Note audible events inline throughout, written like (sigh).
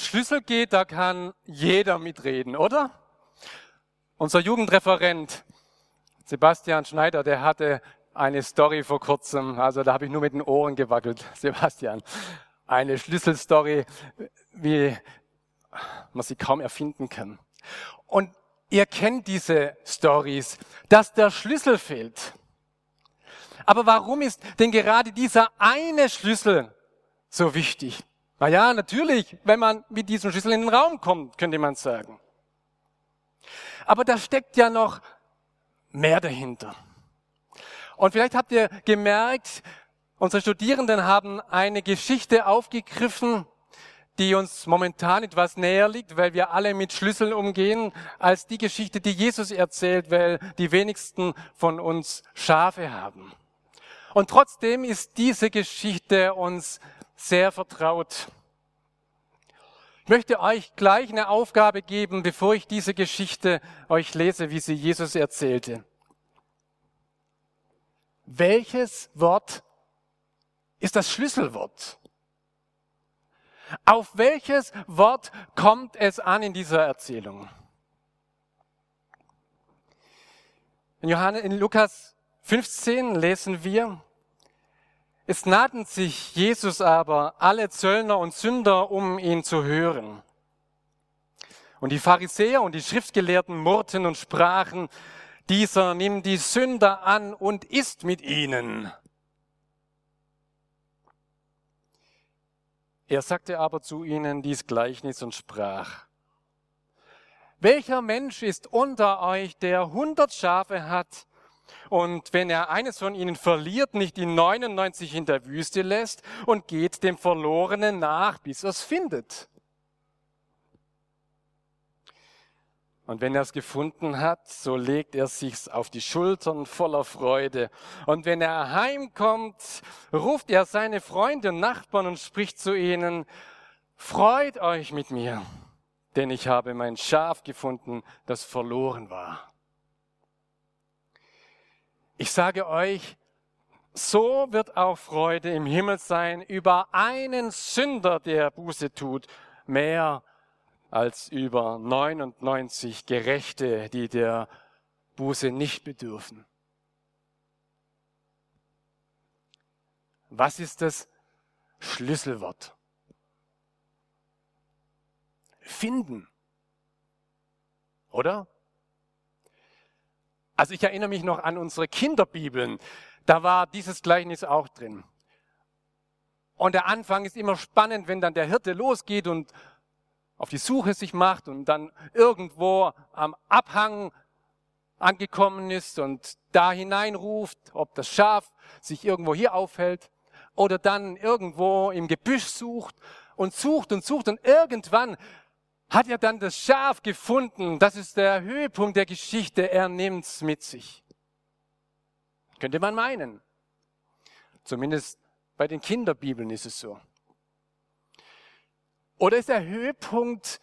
Schlüssel geht, da kann jeder mitreden, oder? Unser Jugendreferent Sebastian Schneider, der hatte eine Story vor kurzem, also da habe ich nur mit den Ohren gewackelt, (laughs) Sebastian. Eine Schlüsselstory, wie man sie kaum erfinden kann. Und ihr kennt diese Stories, dass der Schlüssel fehlt. Aber warum ist denn gerade dieser eine Schlüssel so wichtig? Na ja, natürlich, wenn man mit diesem Schlüssel in den Raum kommt, könnte man sagen. Aber da steckt ja noch mehr dahinter. Und vielleicht habt ihr gemerkt, unsere Studierenden haben eine Geschichte aufgegriffen, die uns momentan etwas näher liegt, weil wir alle mit Schlüsseln umgehen, als die Geschichte, die Jesus erzählt, weil die wenigsten von uns Schafe haben. Und trotzdem ist diese Geschichte uns sehr vertraut. Ich möchte euch gleich eine Aufgabe geben, bevor ich diese Geschichte euch lese, wie sie Jesus erzählte. Welches Wort ist das Schlüsselwort? Auf welches Wort kommt es an in dieser Erzählung? In, Johannes, in Lukas 15 lesen wir, es nahten sich Jesus aber alle Zöllner und Sünder, um ihn zu hören. Und die Pharisäer und die Schriftgelehrten murrten und sprachen, dieser nimmt die Sünder an und isst mit ihnen. Er sagte aber zu ihnen dies Gleichnis und sprach, welcher Mensch ist unter euch, der hundert Schafe hat und wenn er eines von ihnen verliert, nicht die 99 in der Wüste lässt und geht dem Verlorenen nach, bis er es findet. Und wenn er es gefunden hat, so legt er sich's auf die Schultern voller Freude. Und wenn er heimkommt, ruft er seine Freunde und Nachbarn und spricht zu ihnen, freut euch mit mir, denn ich habe mein Schaf gefunden, das verloren war. Ich sage euch, so wird auch Freude im Himmel sein über einen Sünder, der Buße tut, mehr als über 99 Gerechte, die der Buße nicht bedürfen. Was ist das Schlüsselwort? Finden. Oder? Also ich erinnere mich noch an unsere Kinderbibeln. Da war dieses Gleichnis auch drin. Und der Anfang ist immer spannend, wenn dann der Hirte losgeht und auf die Suche sich macht und dann irgendwo am Abhang angekommen ist und da hineinruft, ob das Schaf sich irgendwo hier aufhält oder dann irgendwo im Gebüsch sucht und sucht und sucht und irgendwann hat er dann das Schaf gefunden. Das ist der Höhepunkt der Geschichte. Er nimmt's mit sich. Könnte man meinen. Zumindest bei den Kinderbibeln ist es so. Oder ist der Höhepunkt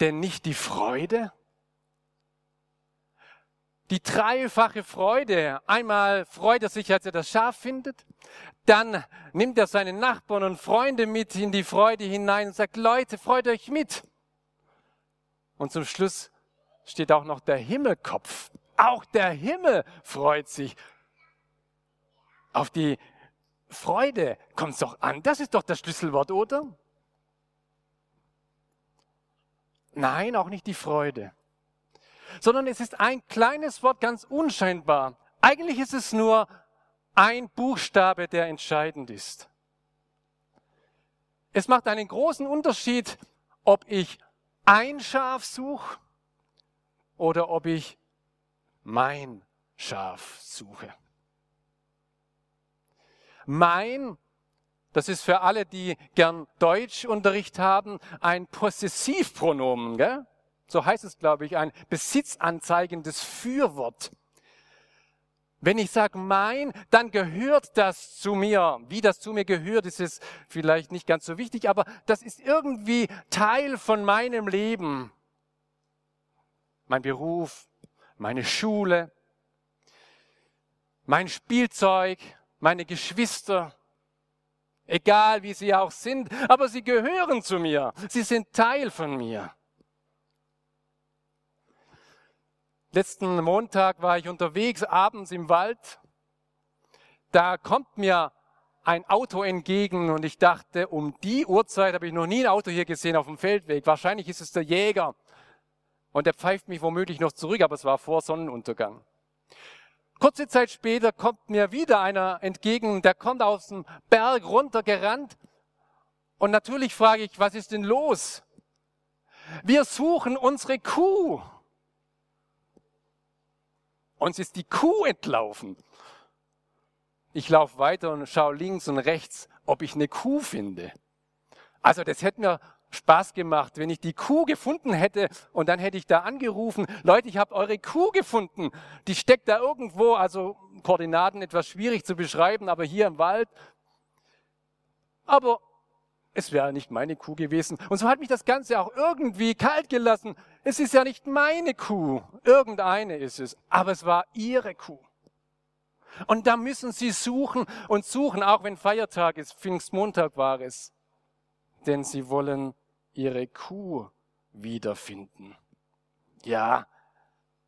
denn nicht die Freude? Die dreifache Freude. Einmal freut er sich, als er das Schaf findet. Dann nimmt er seine Nachbarn und Freunde mit in die Freude hinein und sagt, Leute, freut euch mit. Und zum Schluss steht auch noch der Himmelkopf. Auch der Himmel freut sich. Auf die Freude kommt es doch an. Das ist doch das Schlüsselwort, oder? Nein, auch nicht die Freude. Sondern es ist ein kleines Wort, ganz unscheinbar. Eigentlich ist es nur ein Buchstabe, der entscheidend ist. Es macht einen großen Unterschied, ob ich ein Schaf suche oder ob ich mein Schaf suche. Mein Das ist für alle, die gern Deutschunterricht haben, ein Possessivpronomen. Gell? So heißt es, glaube ich, ein besitzanzeigendes Fürwort. Wenn ich sage mein, dann gehört das zu mir. Wie das zu mir gehört, ist es vielleicht nicht ganz so wichtig, aber das ist irgendwie Teil von meinem Leben. Mein Beruf, meine Schule, mein Spielzeug, meine Geschwister, egal wie sie auch sind, aber sie gehören zu mir. Sie sind Teil von mir. Letzten Montag war ich unterwegs, abends im Wald. Da kommt mir ein Auto entgegen und ich dachte, um die Uhrzeit habe ich noch nie ein Auto hier gesehen auf dem Feldweg. Wahrscheinlich ist es der Jäger. Und der pfeift mich womöglich noch zurück, aber es war vor Sonnenuntergang. Kurze Zeit später kommt mir wieder einer entgegen, der kommt aus dem Berg runtergerannt. Und natürlich frage ich, was ist denn los? Wir suchen unsere Kuh. Uns ist die Kuh entlaufen. Ich laufe weiter und schaue links und rechts, ob ich eine Kuh finde. Also das hätte mir Spaß gemacht, wenn ich die Kuh gefunden hätte und dann hätte ich da angerufen, Leute, ich habe eure Kuh gefunden. Die steckt da irgendwo, also Koordinaten etwas schwierig zu beschreiben, aber hier im Wald. Aber es wäre nicht meine Kuh gewesen. Und so hat mich das Ganze auch irgendwie kalt gelassen. Es ist ja nicht meine Kuh, irgendeine ist es, aber es war ihre Kuh. Und da müssen sie suchen und suchen, auch wenn Feiertag ist, Pfingstmontag war es. Denn sie wollen ihre Kuh wiederfinden. Ja,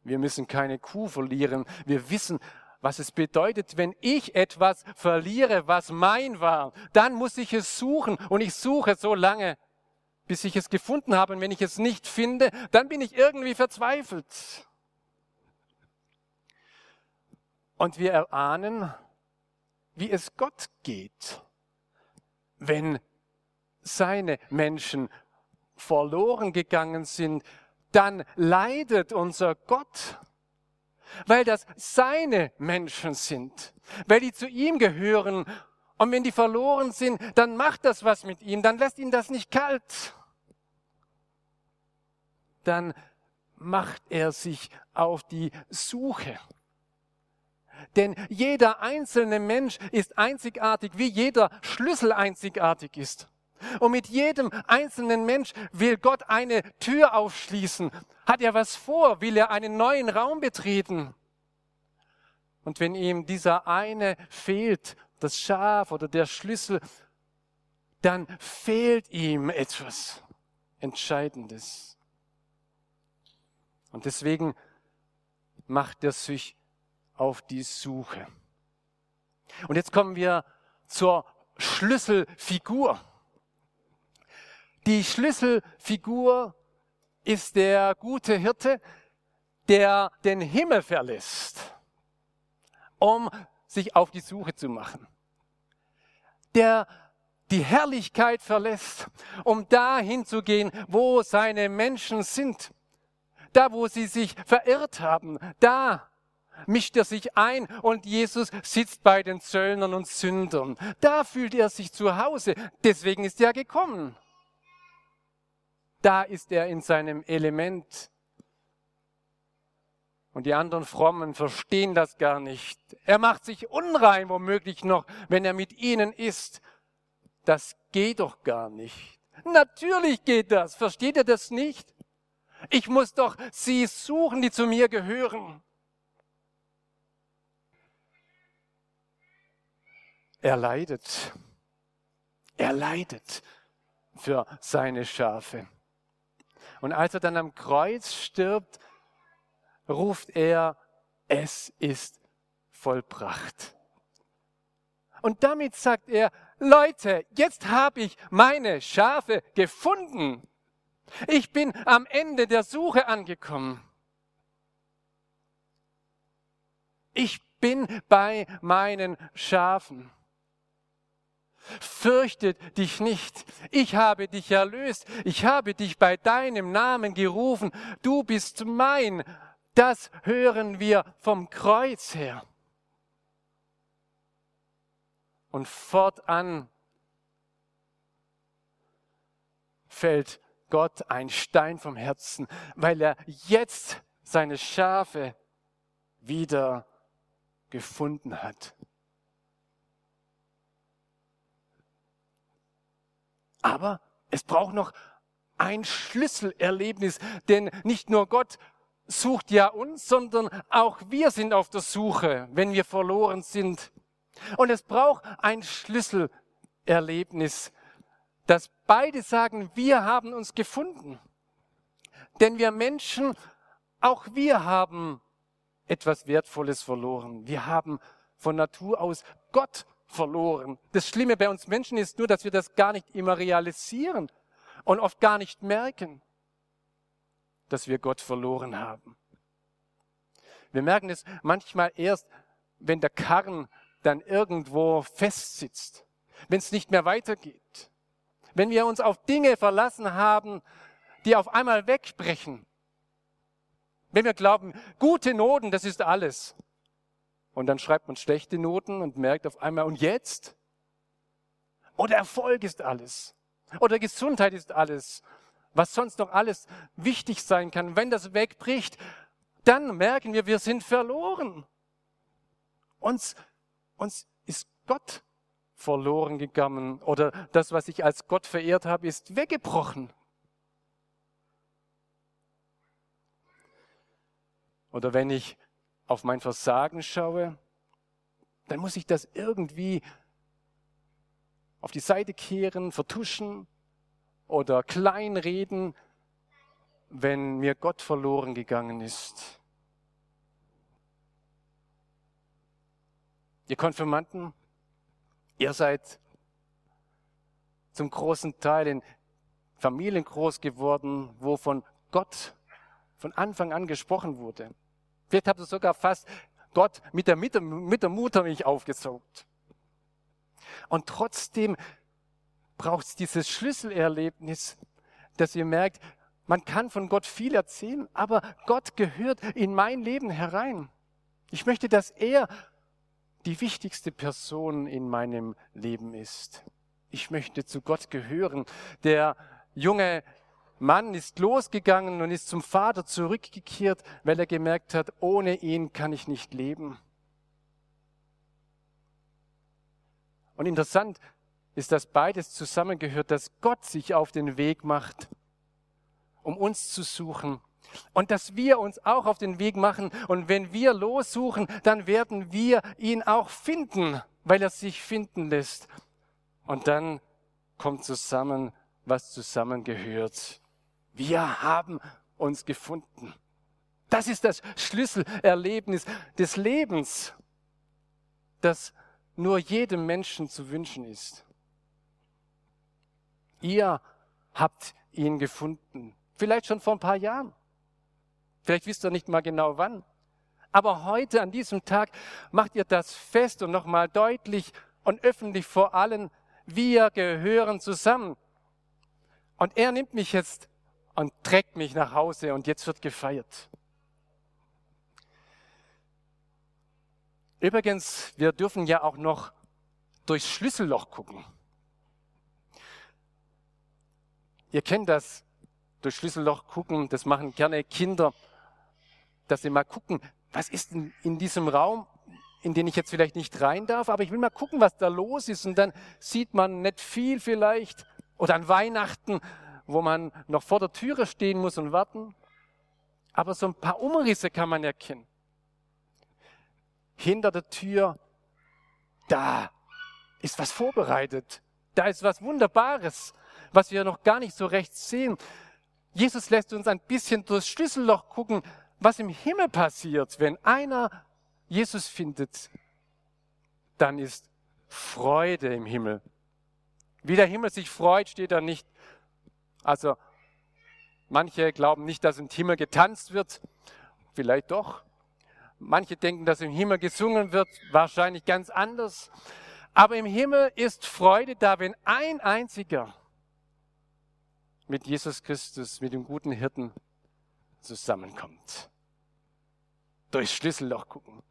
wir müssen keine Kuh verlieren. Wir wissen, was es bedeutet, wenn ich etwas verliere, was mein war, dann muss ich es suchen und ich suche so lange, bis ich es gefunden habe. Und wenn ich es nicht finde, dann bin ich irgendwie verzweifelt. Und wir erahnen, wie es Gott geht, wenn seine Menschen verloren gegangen sind, dann leidet unser Gott weil das seine Menschen sind, weil die zu ihm gehören. Und wenn die verloren sind, dann macht das was mit ihm, dann lässt ihn das nicht kalt. Dann macht er sich auf die Suche. Denn jeder einzelne Mensch ist einzigartig, wie jeder Schlüssel einzigartig ist. Und mit jedem einzelnen Mensch will Gott eine Tür aufschließen. Hat er was vor? Will er einen neuen Raum betreten? Und wenn ihm dieser eine fehlt, das Schaf oder der Schlüssel, dann fehlt ihm etwas Entscheidendes. Und deswegen macht er sich auf die Suche. Und jetzt kommen wir zur Schlüsselfigur. Die Schlüsselfigur ist der gute Hirte, der den Himmel verlässt, um sich auf die Suche zu machen. Der die Herrlichkeit verlässt, um dahin zu gehen, wo seine Menschen sind. Da, wo sie sich verirrt haben, da mischt er sich ein und Jesus sitzt bei den Zöllnern und Sündern. Da fühlt er sich zu Hause. Deswegen ist er gekommen. Da ist er in seinem Element. Und die anderen Frommen verstehen das gar nicht. Er macht sich unrein, womöglich noch, wenn er mit ihnen ist. Das geht doch gar nicht. Natürlich geht das. Versteht ihr das nicht? Ich muss doch sie suchen, die zu mir gehören. Er leidet. Er leidet für seine Schafe. Und als er dann am Kreuz stirbt, ruft er, es ist vollbracht. Und damit sagt er, Leute, jetzt habe ich meine Schafe gefunden. Ich bin am Ende der Suche angekommen. Ich bin bei meinen Schafen. Fürchtet dich nicht. Ich habe dich erlöst. Ich habe dich bei deinem Namen gerufen. Du bist mein. Das hören wir vom Kreuz her. Und fortan fällt Gott ein Stein vom Herzen, weil er jetzt seine Schafe wieder gefunden hat. Aber es braucht noch ein Schlüsselerlebnis, denn nicht nur Gott sucht ja uns, sondern auch wir sind auf der Suche, wenn wir verloren sind. Und es braucht ein Schlüsselerlebnis, dass beide sagen, wir haben uns gefunden. Denn wir Menschen, auch wir haben etwas Wertvolles verloren. Wir haben von Natur aus Gott verloren. Das Schlimme bei uns Menschen ist nur, dass wir das gar nicht immer realisieren und oft gar nicht merken, dass wir Gott verloren haben. Wir merken es manchmal erst, wenn der Karren dann irgendwo festsitzt, wenn es nicht mehr weitergeht, wenn wir uns auf Dinge verlassen haben, die auf einmal wegbrechen, wenn wir glauben, gute Noten, das ist alles. Und dann schreibt man schlechte Noten und merkt auf einmal, und jetzt? Oder Erfolg ist alles. Oder Gesundheit ist alles. Was sonst noch alles wichtig sein kann. Wenn das wegbricht, dann merken wir, wir sind verloren. Uns, uns ist Gott verloren gegangen oder das, was ich als Gott verehrt habe, ist weggebrochen. Oder wenn ich auf mein Versagen schaue, dann muss ich das irgendwie auf die Seite kehren, vertuschen oder kleinreden, wenn mir Gott verloren gegangen ist. Ihr Konfirmanden, ihr seid zum großen Teil in Familien groß geworden, wo von Gott von Anfang an gesprochen wurde. Vielleicht habt ihr sogar fast Gott mit der, mit der, mit der Muttermilch aufgesaugt. Und trotzdem braucht es dieses Schlüsselerlebnis, dass ihr merkt, man kann von Gott viel erzählen, aber Gott gehört in mein Leben herein. Ich möchte, dass er die wichtigste Person in meinem Leben ist. Ich möchte zu Gott gehören. Der junge Mann ist losgegangen und ist zum Vater zurückgekehrt, weil er gemerkt hat, ohne ihn kann ich nicht leben. Und interessant ist, dass beides zusammengehört, dass Gott sich auf den Weg macht, um uns zu suchen. Und dass wir uns auch auf den Weg machen. Und wenn wir lossuchen, dann werden wir ihn auch finden, weil er sich finden lässt. Und dann kommt zusammen, was zusammengehört. Wir haben uns gefunden. Das ist das Schlüsselerlebnis des Lebens, das nur jedem Menschen zu wünschen ist. Ihr habt ihn gefunden. Vielleicht schon vor ein paar Jahren. Vielleicht wisst ihr nicht mal genau wann. Aber heute, an diesem Tag, macht ihr das fest und nochmal deutlich und öffentlich vor allen. Wir gehören zusammen. Und er nimmt mich jetzt und trägt mich nach Hause und jetzt wird gefeiert. Übrigens, wir dürfen ja auch noch durchs Schlüsselloch gucken. Ihr kennt das, durch Schlüsselloch gucken, das machen gerne Kinder, dass sie mal gucken, was ist denn in diesem Raum, in den ich jetzt vielleicht nicht rein darf, aber ich will mal gucken, was da los ist. Und dann sieht man nicht viel vielleicht. Oder an Weihnachten, wo man noch vor der Türe stehen muss und warten. Aber so ein paar Umrisse kann man erkennen. Hinter der Tür, da ist was vorbereitet. Da ist was Wunderbares was wir noch gar nicht so recht sehen. Jesus lässt uns ein bisschen durchs Schlüsselloch gucken, was im Himmel passiert, wenn einer Jesus findet. Dann ist Freude im Himmel. Wie der Himmel sich freut, steht da nicht. Also manche glauben nicht, dass im Himmel getanzt wird. Vielleicht doch. Manche denken, dass im Himmel gesungen wird. Wahrscheinlich ganz anders. Aber im Himmel ist Freude da, wenn ein einziger mit Jesus Christus, mit dem guten Hirten zusammenkommt. Durchs Schlüsselloch gucken.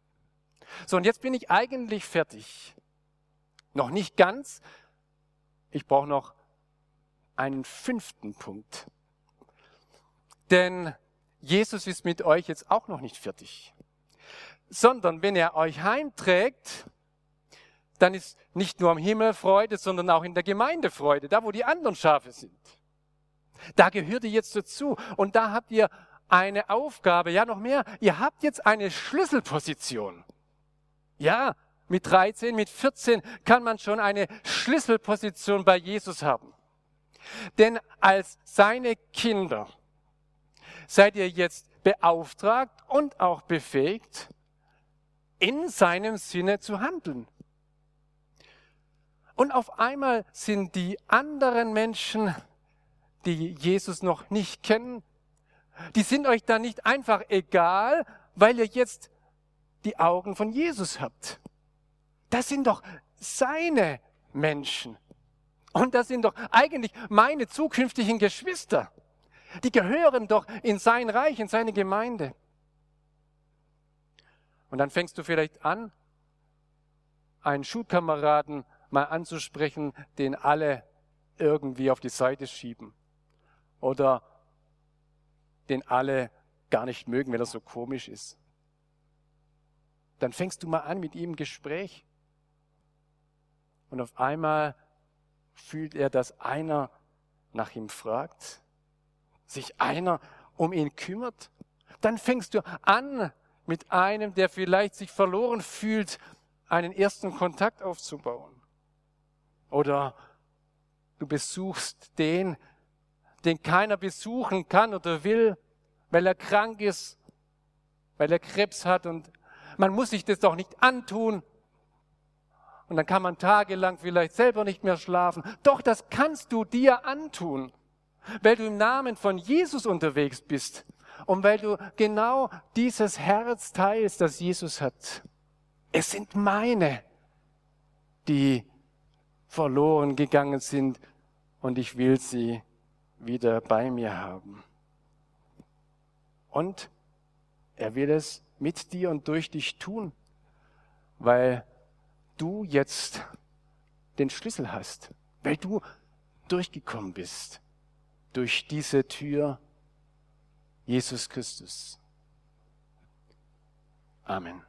So, und jetzt bin ich eigentlich fertig. Noch nicht ganz. Ich brauche noch einen fünften Punkt. Denn Jesus ist mit euch jetzt auch noch nicht fertig. Sondern wenn er euch heimträgt, dann ist nicht nur am Himmel Freude, sondern auch in der Gemeinde Freude, da wo die anderen Schafe sind. Da gehört ihr jetzt dazu und da habt ihr eine Aufgabe, ja noch mehr, ihr habt jetzt eine Schlüsselposition. Ja, mit 13, mit 14 kann man schon eine Schlüsselposition bei Jesus haben. Denn als seine Kinder seid ihr jetzt beauftragt und auch befähigt, in seinem Sinne zu handeln. Und auf einmal sind die anderen Menschen, die Jesus noch nicht kennen, die sind euch dann nicht einfach egal, weil ihr jetzt die Augen von Jesus habt. Das sind doch seine Menschen. Und das sind doch eigentlich meine zukünftigen Geschwister. Die gehören doch in sein Reich, in seine Gemeinde. Und dann fängst du vielleicht an, einen Schulkameraden mal anzusprechen, den alle irgendwie auf die Seite schieben. Oder den alle gar nicht mögen, wenn er so komisch ist. Dann fängst du mal an mit ihm ein Gespräch. Und auf einmal fühlt er, dass einer nach ihm fragt, sich einer um ihn kümmert. Dann fängst du an, mit einem, der vielleicht sich verloren fühlt, einen ersten Kontakt aufzubauen. Oder du besuchst den, den keiner besuchen kann oder will, weil er krank ist, weil er Krebs hat und man muss sich das doch nicht antun. Und dann kann man tagelang vielleicht selber nicht mehr schlafen. Doch das kannst du dir antun, weil du im Namen von Jesus unterwegs bist und weil du genau dieses Herz teilst, das Jesus hat. Es sind meine, die verloren gegangen sind und ich will sie wieder bei mir haben. Und er will es mit dir und durch dich tun, weil du jetzt den Schlüssel hast, weil du durchgekommen bist durch diese Tür Jesus Christus. Amen.